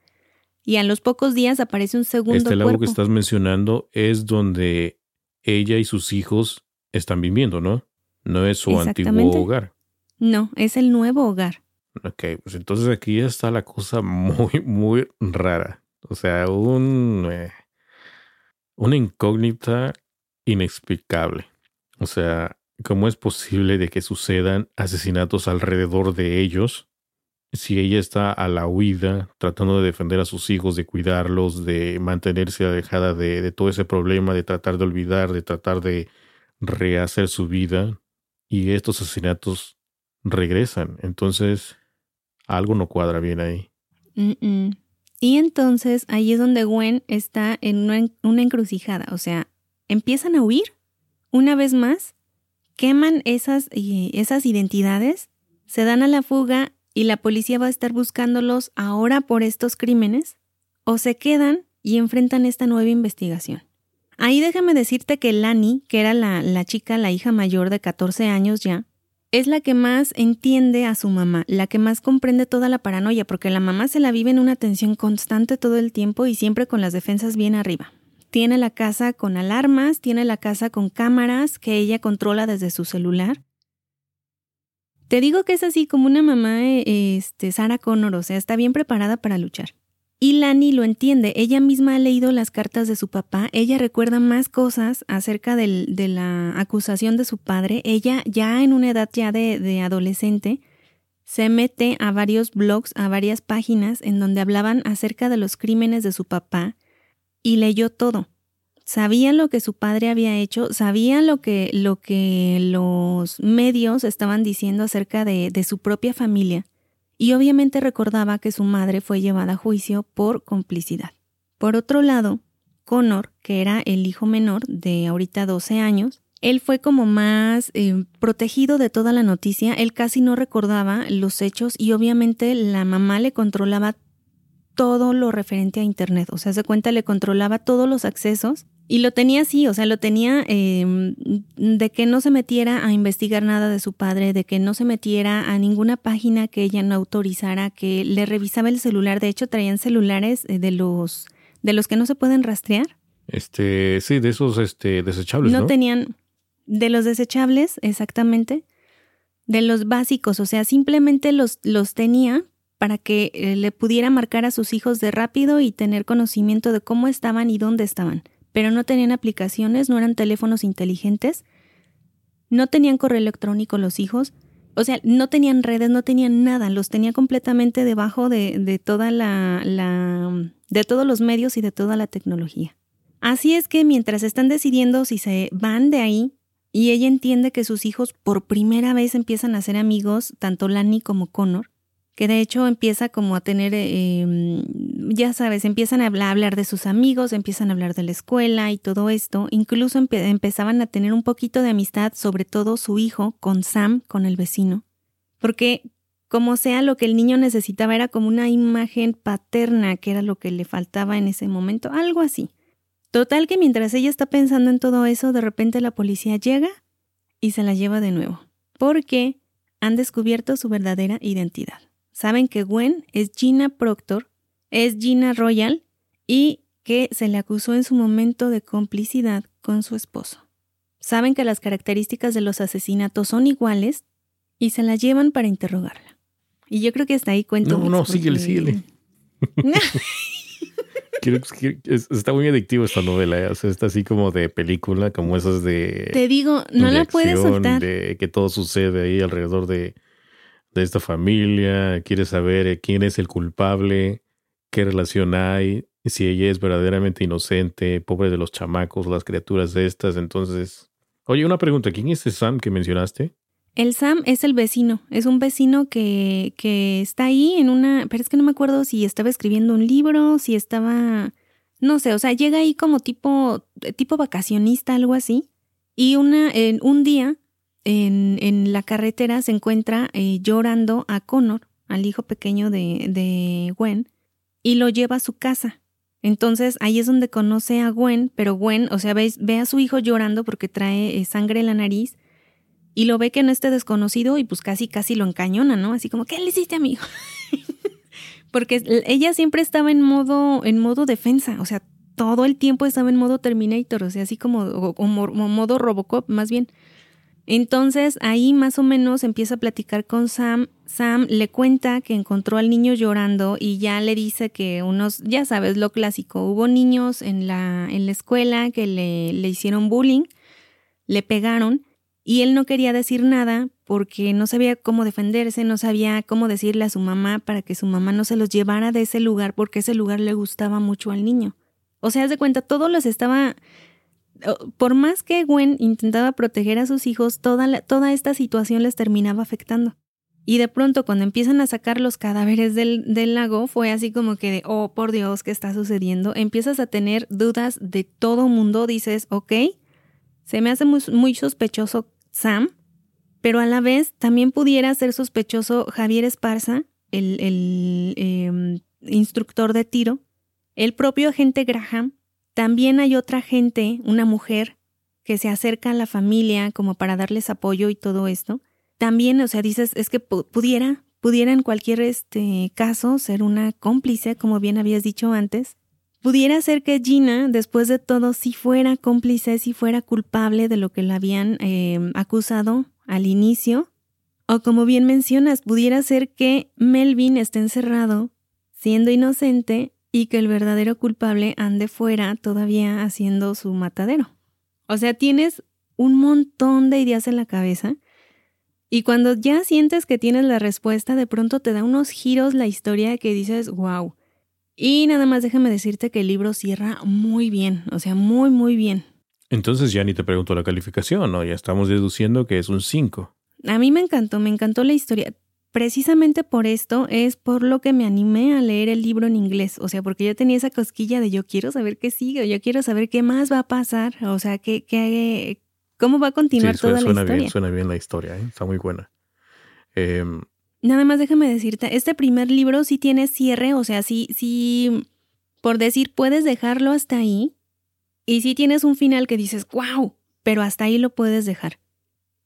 y a los pocos días aparece un segundo Este lago cuerpo. que estás mencionando es donde ella y sus hijos están viviendo, ¿no? No es su antiguo hogar. No, es el nuevo hogar. Ok, pues entonces aquí ya está la cosa muy, muy rara. O sea, un, eh, una incógnita inexplicable. O sea, ¿cómo es posible de que sucedan asesinatos alrededor de ellos si ella está a la huida, tratando de defender a sus hijos, de cuidarlos, de mantenerse alejada de, de todo ese problema, de tratar de olvidar, de tratar de rehacer su vida, y estos asesinatos regresan? Entonces, algo no cuadra bien ahí. Y entonces ahí es donde Gwen está en una, una encrucijada, o sea, empiezan a huir una vez más, queman esas, esas identidades, se dan a la fuga y la policía va a estar buscándolos ahora por estos crímenes, o se quedan y enfrentan esta nueva investigación. Ahí déjame decirte que Lani, que era la, la chica, la hija mayor de 14 años ya, es la que más entiende a su mamá, la que más comprende toda la paranoia, porque la mamá se la vive en una tensión constante todo el tiempo y siempre con las defensas bien arriba. Tiene la casa con alarmas, tiene la casa con cámaras que ella controla desde su celular. Te digo que es así como una mamá, eh, este, Connor, o sea, está bien preparada para luchar. Y Lani lo entiende, ella misma ha leído las cartas de su papá, ella recuerda más cosas acerca de la acusación de su padre, ella ya en una edad ya de, adolescente se mete a varios blogs, a varias páginas en donde hablaban acerca de los crímenes de su papá y leyó todo. Sabía lo que su padre había hecho, sabía lo que, lo que los medios estaban diciendo acerca de, de su propia familia y obviamente recordaba que su madre fue llevada a juicio por complicidad. Por otro lado, Connor, que era el hijo menor de ahorita 12 años, él fue como más eh, protegido de toda la noticia, él casi no recordaba los hechos y obviamente la mamá le controlaba todo lo referente a Internet, o sea, se cuenta, le controlaba todos los accesos y lo tenía así, o sea, lo tenía em, de que no se metiera a investigar nada de su padre, de que no se metiera a ninguna página que ella no autorizara, que le revisaba el celular. De hecho, traían celulares eh, de los de los que no se pueden rastrear. Este, sí, de esos este, desechables. No, no tenían, de los desechables, exactamente. De los básicos, o sea, simplemente los, los tenía para que eh, le pudiera marcar a sus hijos de rápido y tener conocimiento de cómo estaban y dónde estaban. Pero no tenían aplicaciones, no eran teléfonos inteligentes, no tenían correo electrónico los hijos, o sea, no tenían redes, no tenían nada, los tenía completamente debajo de, de toda la, la, de todos los medios y de toda la tecnología. Así es que mientras están decidiendo si se van de ahí, y ella entiende que sus hijos por primera vez empiezan a ser amigos, tanto Lani como Connor, que de hecho empieza como a tener, em, ya sabes, empiezan a hablar, de sus amigos, empiezan a hablar de la escuela y todo esto, incluso empezaban a tener un poquito de amistad, sobre todo su hijo con Sam, con el vecino, porque como sea lo que el niño necesitaba era como una imagen paterna, que era lo que le faltaba en ese momento, algo así. Total que mientras ella está pensando en todo eso, de repente la policía llega y se la lleva de nuevo, porque han descubierto su verdadera identidad. Saben que Gwen es Gina Proctor, es Gina Royal y que se le acusó en su momento de complicidad con su esposo. Saben que las características de los asesinatos son iguales y se la llevan para interrogarla. Y yo creo que hasta ahí cuento. No, no, síguele, síguele. está muy adictivo esta novela, ¿eh? o sea, está así como de película, como esas de... Te digo, no la puedes soltar. De que todo sucede ahí alrededor de, de esta familia, quiere saber eh, quién es el culpable, qué relación hay, si ella es verdaderamente inocente, pobre de los chamacos, las criaturas de estas, entonces... Oye, una pregunta, ¿quién es ese Sam que mencionaste? El Sam es el vecino, es un vecino que, que está ahí en una, pero es que no me acuerdo si estaba escribiendo un libro, si estaba, no sé, o sea, llega ahí como tipo, tipo vacacionista, algo así, y una, en un día en, en la carretera se encuentra eh, llorando a Connor, al hijo pequeño de, de Gwen, y lo lleva a su casa. Entonces ahí es donde conoce a Gwen, pero Gwen, o sea, ve, ve a su hijo llorando porque trae eh, sangre en la nariz y lo ve que no esté desconocido y pues casi, casi lo encañona, ¿no? Así como, ¿qué le hiciste, amigo? Porque ella siempre estaba en modo, en modo defensa, o sea, todo el tiempo estaba en modo Terminator, o sea, así como, o, modo Robocop, más bien. Entonces ahí más o menos empieza a platicar con Sam. Sam le cuenta que encontró al niño llorando y ya le dice que unos, ya sabes, lo clásico, hubo niños en la, en la escuela que le, le hicieron bullying, le pegaron y él no quería decir nada porque no sabía cómo defenderse, no sabía cómo decirle a su mamá para que su mamá no se los llevara de ese lugar porque ese lugar le gustaba mucho al niño. O sea, haz de cuenta, todo los estaba... Por más que Gwen intentaba proteger a sus hijos, toda, toda esta situación les terminaba afectando. Y de pronto cuando empiezan a sacar los cadáveres del, del, lago fue así como que de, oh, por Dios, ¿qué está sucediendo? Empiezas a tener dudas de todo mundo, dices, ok, se me hace muy, muy sospechoso Sam, pero a la vez también pudiera ser sospechoso Javier Esparza, el, em, instructor de tiro, el propio agente Graham. También hay otra gente, una mujer, que se acerca a la familia como para darles apoyo y todo esto. También, o sea, dices, es que pudiera, pudiera en cualquier este caso ser una cómplice, como bien habías dicho antes, Pudiera ser que Gina, después de todo, si fuera cómplice, si fuera culpable de lo que la habían eh, acusado al inicio. O como bien mencionas, pudiera ser que Melvin esté encerrado, siendo inocente, y que el verdadero culpable ande fuera todavía haciendo su matadero. O sea, tienes un montón de ideas en la cabeza y cuando ya sientes que tienes la respuesta, de pronto te da unos giros la historia que dices, wow. Y nada más déjame decirte que el libro cierra muy bien, o sea, muy, muy bien. Entonces ya ni te pregunto la calificación, ¿no? Ya estamos deduciendo que es un 5. A mí me encantó, me encantó la historia. Precisamente por esto es por lo que me animé a leer el libro en inglés, o sea, porque yo tenía esa cosquilla de yo quiero saber qué sigue, yo quiero saber qué más va a pasar, o sea, qué, qué, cómo va a continuar toda la historia. Bien, suena bien la historia, ¿eh? está muy buena. Em, Nada más déjame decirte, este primer libro sí tiene cierre, o sea, sí, sí, por decir, puedes dejarlo hasta ahí, y sí tienes un final que dices, wow, pero hasta ahí lo puedes dejar.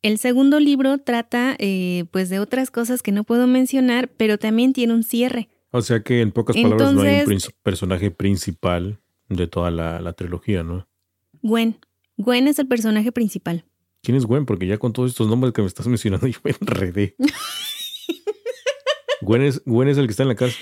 El segundo libro trata eh, pues de otras cosas que no puedo mencionar, pero también tiene un cierre. O sea que en pocas palabras no hay un personaje principal de toda la, trilogía, ¿no? Gwen. Gwen es el personaje principal. ¿Quién es Gwen? Porque ya con todos estos nombres que me estás mencionando yo me enredé. Gwen, es, Gwen es el que está en la casa.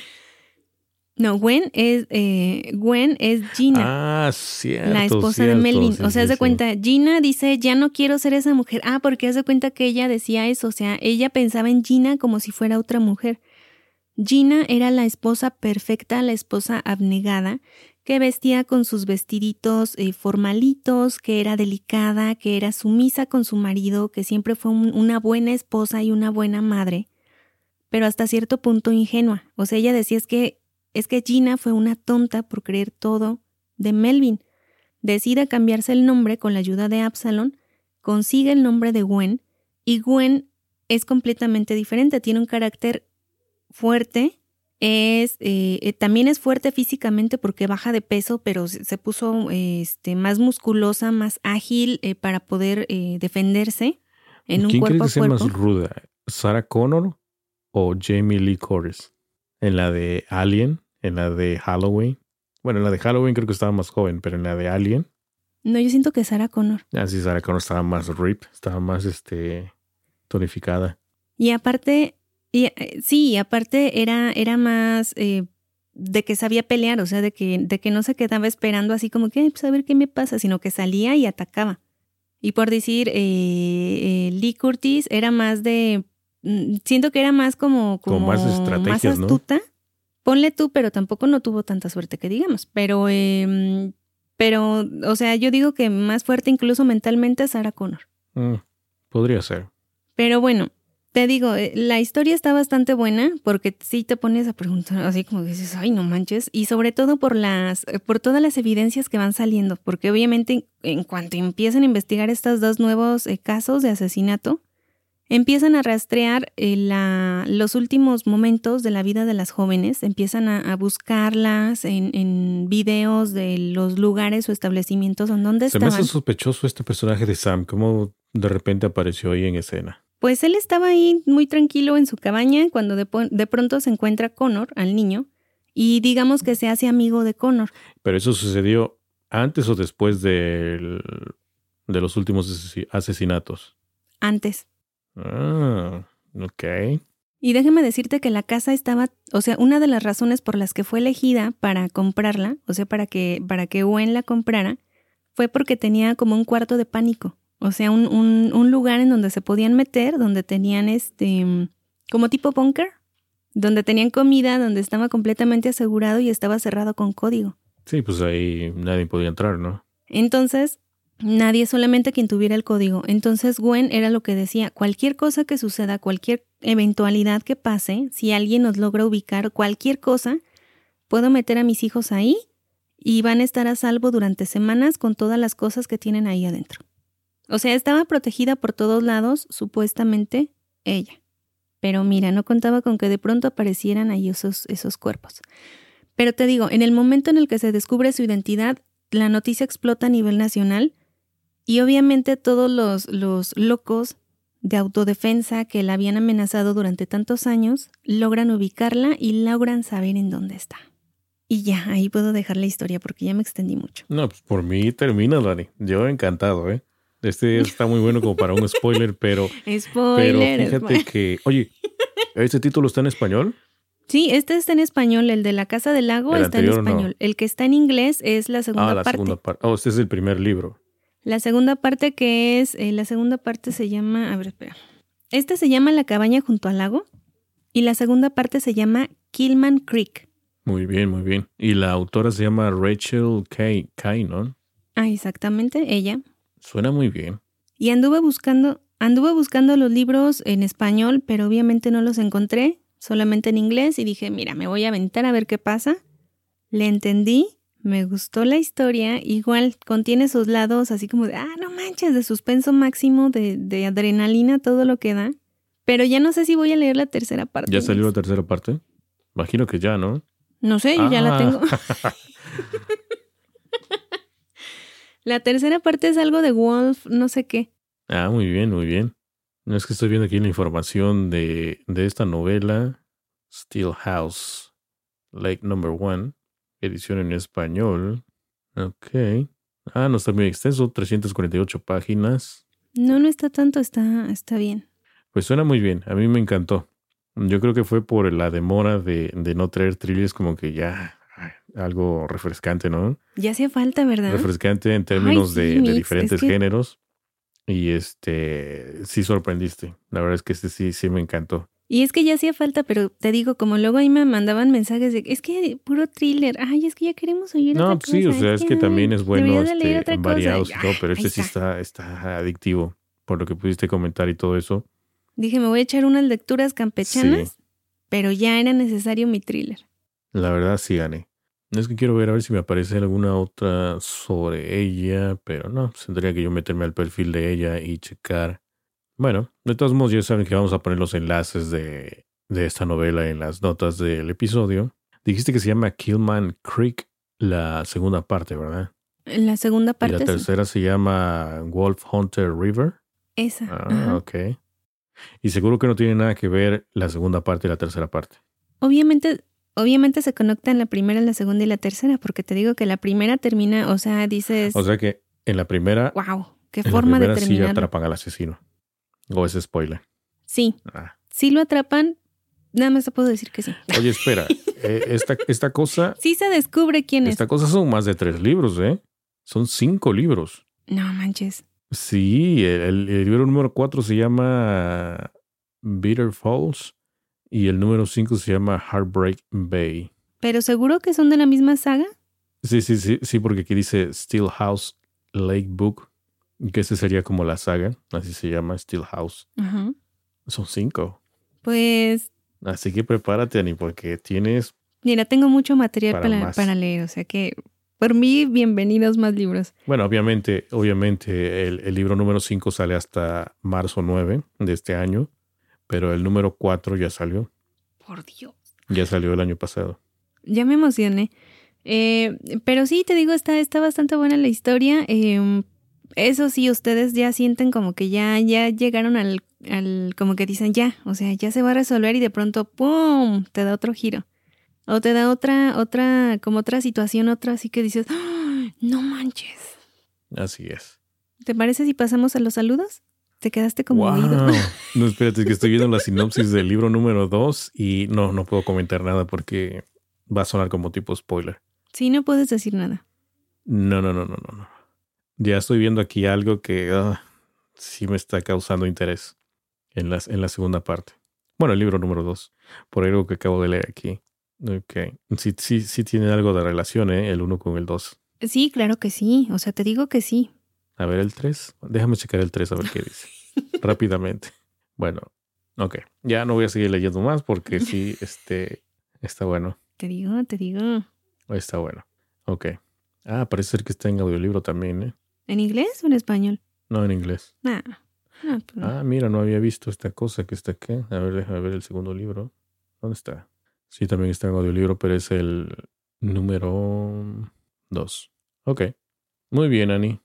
No, Gwen es, eh, Gwen es Gina. Ah, cierto. La esposa de Melvin. o sea, haz de cuenta, Gina dice, ya no quiero ser esa mujer. Ah, porque haz de cuenta que ella decía eso. O sea, ella pensaba en Gina como si fuera otra mujer. Gina era la esposa perfecta, la esposa abnegada, que vestía con sus vestiditos eh, formalitos, que era delicada, que era sumisa con su marido, que siempre fue una buena esposa y una buena madre, pero hasta cierto punto ingenua. O sea, ella decía es que es que Gina fue una tonta por creer todo de Melvin. Decide cambiarse el nombre con la ayuda de Absalom, consigue el nombre de Gwen, y Gwen es completamente diferente, tiene un carácter fuerte, es eh, eh, también es fuerte físicamente porque baja de peso, pero se, puso este, más musculosa, más ágil eh, para poder defenderse en un cuerpo a cuerpo. más ruda? ¿Sarah Connor o Jamie Lee Curtis? En la de Alien, en la de Halloween. Bueno, en la de Halloween creo que estaba más joven, pero en la de Alien. No, yo siento que Sarah Connor. Ah, sí, Sarah Connor estaba más rip, estaba más este tonificada. Y aparte, y, eh, sí, aparte era, era más eh, de que sabía pelear, o sea, de que, de que no se quedaba esperando así como que, pues a ver qué me pasa, sino que salía y atacaba. Y por decir, eh, Lee Curtis era más de, mm, siento que era más como, como, más, más astuta. Ponle tú, pero tampoco no tuvo tanta suerte que digamos. Pero, eh, pero, o sea, yo digo que más fuerte incluso mentalmente es Sarah Connor. Mm, podría ser. Pero bueno, te digo, eh, la historia está bastante buena porque sí te pones a preguntar así como dices, ay, no manches. Y sobre todo por las, eh, por todas las evidencias que van saliendo. Porque obviamente en cuanto empiezan a investigar estos dos nuevos eh, casos de asesinato, empiezan a rastrear eh, los últimos momentos de la vida de las jóvenes, empiezan a, buscarlas en, videos de los lugares o establecimientos en donde estaban. Se me hace sospechoso este personaje de Sam, cómo de repente apareció ahí en escena. Pues él estaba ahí muy tranquilo en su cabaña cuando de, de pronto se encuentra Connor, al niño, y digamos que se hace amigo de Connor. Pero eso sucedió antes o después de los últimos asesinatos. Antes. Ah, ok. Y déjame decirte que la casa estaba, o sea, una de las razones por las que fue elegida para comprarla, o sea, para que, para que Gwen la comprara, fue porque tenía como un cuarto de pánico. O sea, un, un, un lugar en donde se podían meter, donde tenían este, como tipo bunker, donde tenían comida, donde estaba completamente asegurado y estaba cerrado con código. Sí, pues ahí nadie podía entrar, ¿no? Entonces, Nadie, solamente quien tuviera el código. Entonces Gwen era lo que decía, cualquier cosa que suceda, cualquier eventualidad que pase, si alguien nos logra ubicar cualquier cosa, puedo meter a mis hijos ahí y van a estar a salvo durante semanas con todas las cosas que tienen ahí adentro. O sea, estaba protegida por todos lados, supuestamente ella. Pero mira, no contaba con que de pronto aparecieran ahí esos, esos cuerpos. Pero te digo, en el momento en el que se descubre su identidad, la noticia explota a nivel nacional y obviamente todos los, los locos de autodefensa que la habían amenazado durante tantos años logran ubicarla y logran saber en dónde está. Y ya, ahí puedo dejar la historia porque ya me extendí mucho. No, pues por mí termina, Dani. Yo encantado, ¿eh? Este está muy bueno como para un spoiler, pero. spoiler. Pero fíjate que. Oye, ¿este título está en español? Sí, este está en español, el de la Casa del Lago El está en no. español. El que está en inglés es la segunda Ah, la parte. segunda parte. Oh, este es el primer libro. La segunda parte que es, eh, la segunda parte se llama, a ver, espera. Este se llama La cabaña junto al lago y la segunda parte se llama Killman Creek. Muy bien, muy bien. Y la autora se llama Rachel Kay, Kay ¿no? Ah, exactamente, ella. Suena muy bien. Y anduve buscando, anduve buscando los libros en español, pero obviamente no los encontré, solamente en inglés y dije, mira, me voy a aventar a ver qué pasa. Le entendí, me gustó la historia, igual contiene sus lados así como de, ah, no manches, de suspenso máximo, de, de adrenalina, todo lo que da. Pero ya no sé si voy a leer la tercera parte. ¿Ya salió la tercera parte? Imagino que ya, ¿no? No sé, yo ya la Ah. tengo. la tercera parte es algo de Wolf, no sé qué. Ah, muy bien, muy bien. No es que estoy viendo aquí la información de, de esta novela, Steel House, Lake Number One, edición en español. Ok. Ah, no está muy extenso, 348 páginas. No, no está tanto, está, está bien. Pues suena muy bien, a mí me encantó. Yo creo que fue por la demora de, de no traer thrillers como que ya ay, algo refrescante, ¿no? Ya hacía falta, ¿verdad? Refrescante en términos sí, de, diferentes es que- géneros. Y este, sí sorprendiste. La verdad es que este sí, sí me encantó. Y es que ya hacía falta, pero te digo, como luego ahí me mandaban mensajes de, es que puro thriller, ay, es que ya queremos oír No, otra pues sí, cosa, o sea, es que también es bueno este, cosa". variados todo, pero este sí está, está adictivo, por lo que pudiste comentar y todo eso. Dije, me voy a echar unas lecturas campechanas, pero ya era necesario mi thriller. La verdad sí gané. Es que quiero ver a ver si me aparece alguna otra sobre ella, pero no, tendría que yo meterme al perfil de ella y checar. Bueno, de todos modos ya saben que vamos a poner los enlaces de, de esta novela en las notas del episodio. Dijiste que se llama Killman Creek, la segunda parte, ¿verdad? La segunda y parte, la sí. tercera se llama Wolf Hunter River. esa. Ah, ajá. ok. Y seguro que no tiene nada que ver la segunda parte y la tercera parte. Obviamente, obviamente se conectan la primera, la segunda y la tercera, porque te digo que la primera termina, o sea, dices, O sea que en la primera, wow, qué en la forma de primera sí atrapan al asesino. O es spoiler. Sí, Ah. sí lo atrapan, nada más te puedo decir que sí. Oye, espera. eh, esta, esta cosa, Sí se descubre quién es. esta cosa son más de tres libros, ¿eh? Son cinco libros. No manches. Sí, el, el libro número cuatro se llama Bitter Falls y el número cinco se llama Heartbreak Bay. ¿Pero seguro que son de la misma saga? Sí, sí, sí, sí, porque aquí dice Steel House Lake Book, que ese sería como la saga, así se llama Steel House. Ajá. Son cinco. Pues, Así que prepárate, Ani, porque tienes mira, tengo mucho material Para para, más. para leer, o sea que por mí, bienvenidos más libros. Bueno, obviamente, obviamente el, el libro número 5 sale hasta marzo 9 de este año, pero el número 4 ya salió, Por Dios. ya salió el año pasado. Ya me emocioné. Eh, pero sí, te digo, está, está bastante buena la historia. Eh, eso sí, ustedes ya sienten como que ya, ya llegaron al, al, como que dicen ya, o sea, ya se va a resolver y de pronto, ¡pum! te da otro giro. O te da otra, otra, como otra situación, otra así que dices, ¡Ah! no manches. Así es. ¿Te parece si pasamos a los saludos? Te quedaste como wow. oído. No, espérate, es que estoy viendo la sinopsis del libro número 2 y no, no puedo comentar nada porque va a sonar como tipo spoiler. Sí, no puedes decir nada. No, no, no, no, no. Ya estoy viendo aquí algo que ah, sí me está causando interés en la, en la segunda parte. Bueno, el libro número 2, por algo que acabo de leer aquí. Ok. Sí, sí, sí tiene algo de relación, ¿eh? El uno con el 2. Sí, claro que sí. O sea, te digo que sí. A ver, el 3. Déjame checar el 3 a ver qué dice. Rápidamente. Bueno, ok. Ya no voy a seguir leyendo más porque sí, este, está bueno. Te digo, te digo. Está bueno. Ok. Ah, parece ser que está en audiolibro también, ¿eh? ¿En inglés o en español? No en inglés. Ah, pues no. Ah, mira, no había visto esta cosa que está aquí. A ver, déjame ver el segundo libro. ¿Dónde está? Sí, también está en audiolibro, pero es el número 2. Ok. Muy bien, Ani.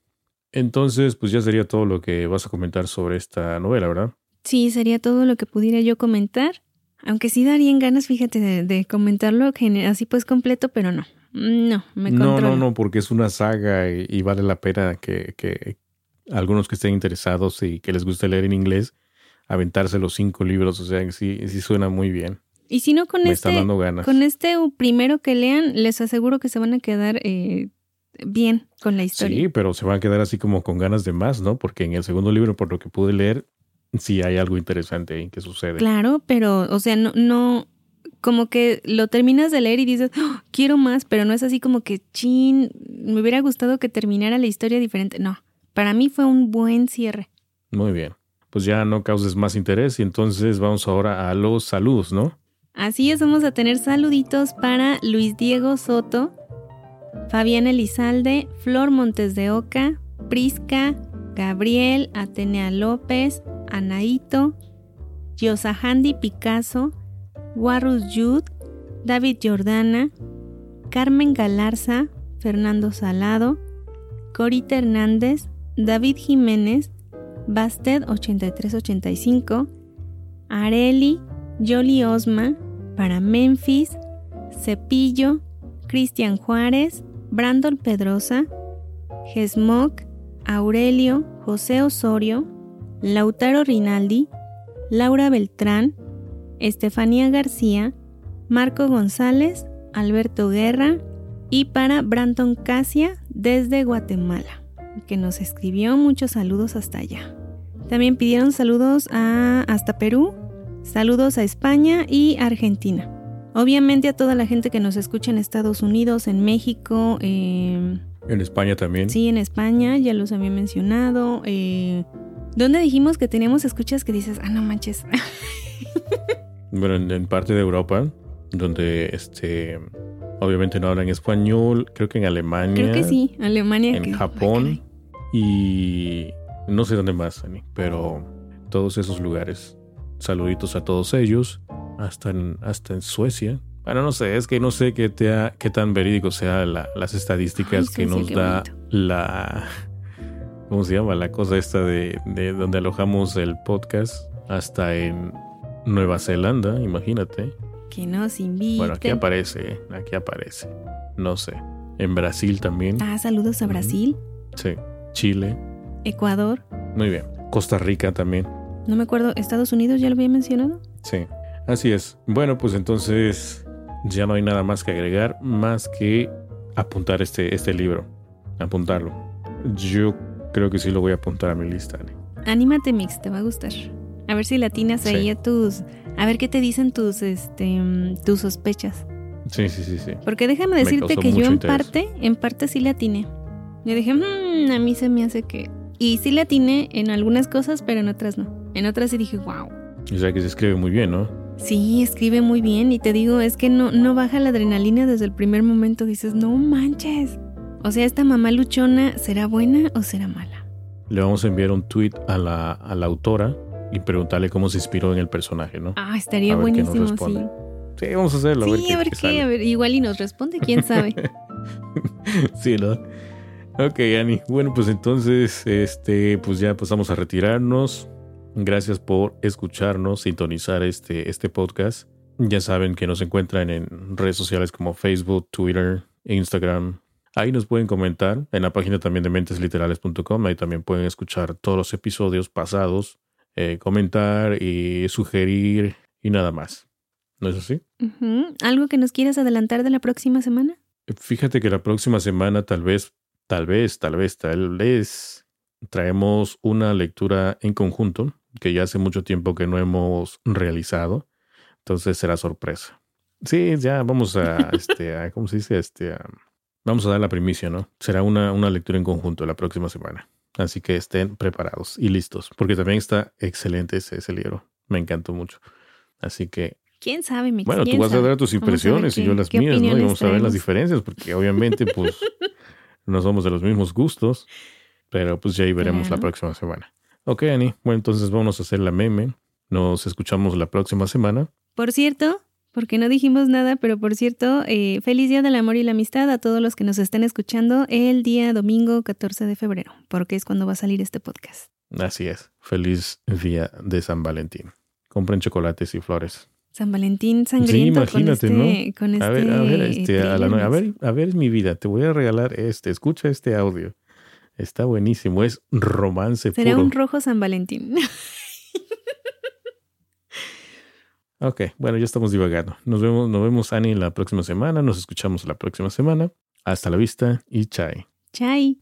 Entonces, pues ya sería todo lo que vas a comentar sobre esta novela, ¿verdad? Sí, sería todo lo que pudiera yo comentar. Aunque sí darían ganas, fíjate, de, de comentarlo así pues completo, pero no. No, me no, controlo. no, no, porque es una saga y, y vale la pena que, que algunos que estén interesados y que les guste leer en inglés, aventarse los cinco libros. O sea, sí, sí suena muy bien. Y si no, con Me este, dando ganas. con este primero que lean, les aseguro que se van a quedar eh, bien con la historia. Sí, pero se van a quedar así como con ganas de más, ¿no? Porque en el segundo libro, por lo que pude leer, sí hay algo interesante ahí que sucede. Claro, pero, o sea, no, no, como que lo terminas de leer y dices, "Oh, quiero más, pero no es así como que, chin, me hubiera gustado que terminara la historia diferente. No, para mí fue un buen cierre. Muy bien. Pues ya no causes más interés y entonces vamos ahora a los saludos, ¿no? Así es, vamos a tener saluditos para Luis Diego Soto, Fabián Elizalde, Flor Montes de Oca, Prisca, Gabriel, Atenea López, Anaito, Yosahandi Picasso, Warrus Yud, David Jordana, Carmen Galarza, Fernando Salado, Corita Hernández, David Jiménez, Basted 8385, Areli, Yoli Osma, para Memphis, Cepillo, Cristian Juárez, Brandon Pedrosa, Gesmoc, Aurelio, José Osorio, Lautaro Rinaldi, Laura Beltrán, Estefanía García, Marco González, Alberto Guerra y para Branton Casia desde Guatemala, que nos escribió muchos saludos hasta allá. También pidieron saludos a hasta Perú, saludos a España y Argentina. Obviamente a toda la gente que nos escucha en Estados Unidos, en México, eh, En España también. sí, en España, ya los había mencionado. Eh, ¿Dónde dijimos que teníamos escuchas que dices, ah, no manches? Bueno, en, en parte de Europa, donde este obviamente no hablan español, creo que en Alemania, Creo que sí, Alemania. en que- Japón y no sé dónde más, Ani, pero todos esos lugares. Saluditos a todos ellos, hasta en, hasta en Suecia. Bueno, no sé, es que no sé qué, te ha- qué tan verídico sea la- las estadísticas Ay, que nos da bonito. la... ¿Cómo se llama? La cosa esta de, de donde alojamos el podcast hasta en Nueva Zelanda, imagínate. Que nos inviten. Bueno, aquí aparece, ¿eh? aquí aparece. No sé. En Brasil también. Ah, saludos a Brasil, Sí. Chile. Ecuador. Muy bien. Costa Rica también. No me acuerdo, ¿Estados Unidos ya lo había mencionado? Sí. Así es. Bueno, pues entonces ya no hay nada más que agregar, más que apuntar este, este libro. Apuntarlo. Yo creo que sí lo voy a apuntar a mi lista. Anímate, Mix, te va a gustar. A ver si latinas ahí Sí. a tus. A ver qué te dicen tus, este, tus sospechas. Sí, sí, sí, sí. Porque déjame Me decirte que yo en interés. parte, en parte sí le atiné. Yo dije, "Mm, a mí se me hace que. Y sí le atiné en algunas cosas, pero en otras no. En otras sí dije, wow. O sea que se escribe muy bien, ¿no? Sí, escribe muy bien. Y te digo, es que no, no baja la adrenalina desde el primer momento. Dices, no manches. O sea, esta mamá luchona, ¿será buena o será mala? Le vamos a enviar un tweet a la, a la autora y preguntarle cómo se inspiró en el personaje, ¿no? Ah, estaría A ver qué nos buenísimo, sí. Sí, vamos a hacerlo. Sí, a ver qué, qué qué, a ver, igual y nos responde, quién sabe. sí, ¿no? Ok, Ani. Bueno, pues entonces, este, pues ya pasamos a retirarnos. Gracias por escucharnos, sintonizar este, este podcast. Ya saben que nos encuentran en redes sociales como Facebook, Twitter, Instagram. Ahí nos pueden comentar. En la página también de mentesliterales.com. Ahí también pueden escuchar todos los episodios pasados, eh, comentar y sugerir y nada más. ¿No es así? ¿Algo que nos quieras adelantar de la próxima semana? Fíjate que la próxima semana tal vez, tal vez, tal vez, tal vez traemos una lectura en conjunto que ya hace mucho tiempo que no hemos realizado. Entonces será sorpresa. Sí, ya vamos a, este, a ¿cómo se dice? Este, a- vamos a dar la primicia, ¿no? Será una, una lectura en conjunto la próxima semana. Así que estén preparados y listos, porque también está excelente ese, ese libro. Me encantó mucho. Así que ¿Quién sabe, Mix? bueno, tú ¿Quién vas a dar tus impresiones y yo las mías, ¿no? Y vamos a ver las diferencias, porque obviamente, pues, no somos de los mismos gustos, pero pues ya ahí veremos la próxima semana. Ok, Ani, bueno, entonces vamos a hacer la meme. Nos escuchamos la próxima semana. Por cierto, porque no dijimos nada, pero por cierto, eh, feliz Día del Amor y la Amistad a todos los que nos estén escuchando el día domingo 14 de febrero, porque es cuando va a salir este podcast. Así es. Feliz día de San Valentín. Compren chocolates y flores. San Valentín sangriento imagínate, con este, con A ver, a ver, este, este, a, la ver, a ver, mi vida, te voy a regalar este. Escucha este audio. Está buenísimo. Es romance Será puro. un rojo San Valentín. Ok, bueno, ya estamos divagando. Nos vemos, nos vemos, Ani, la próxima semana. Nos escuchamos la próxima semana. Hasta la vista y chai. Chai.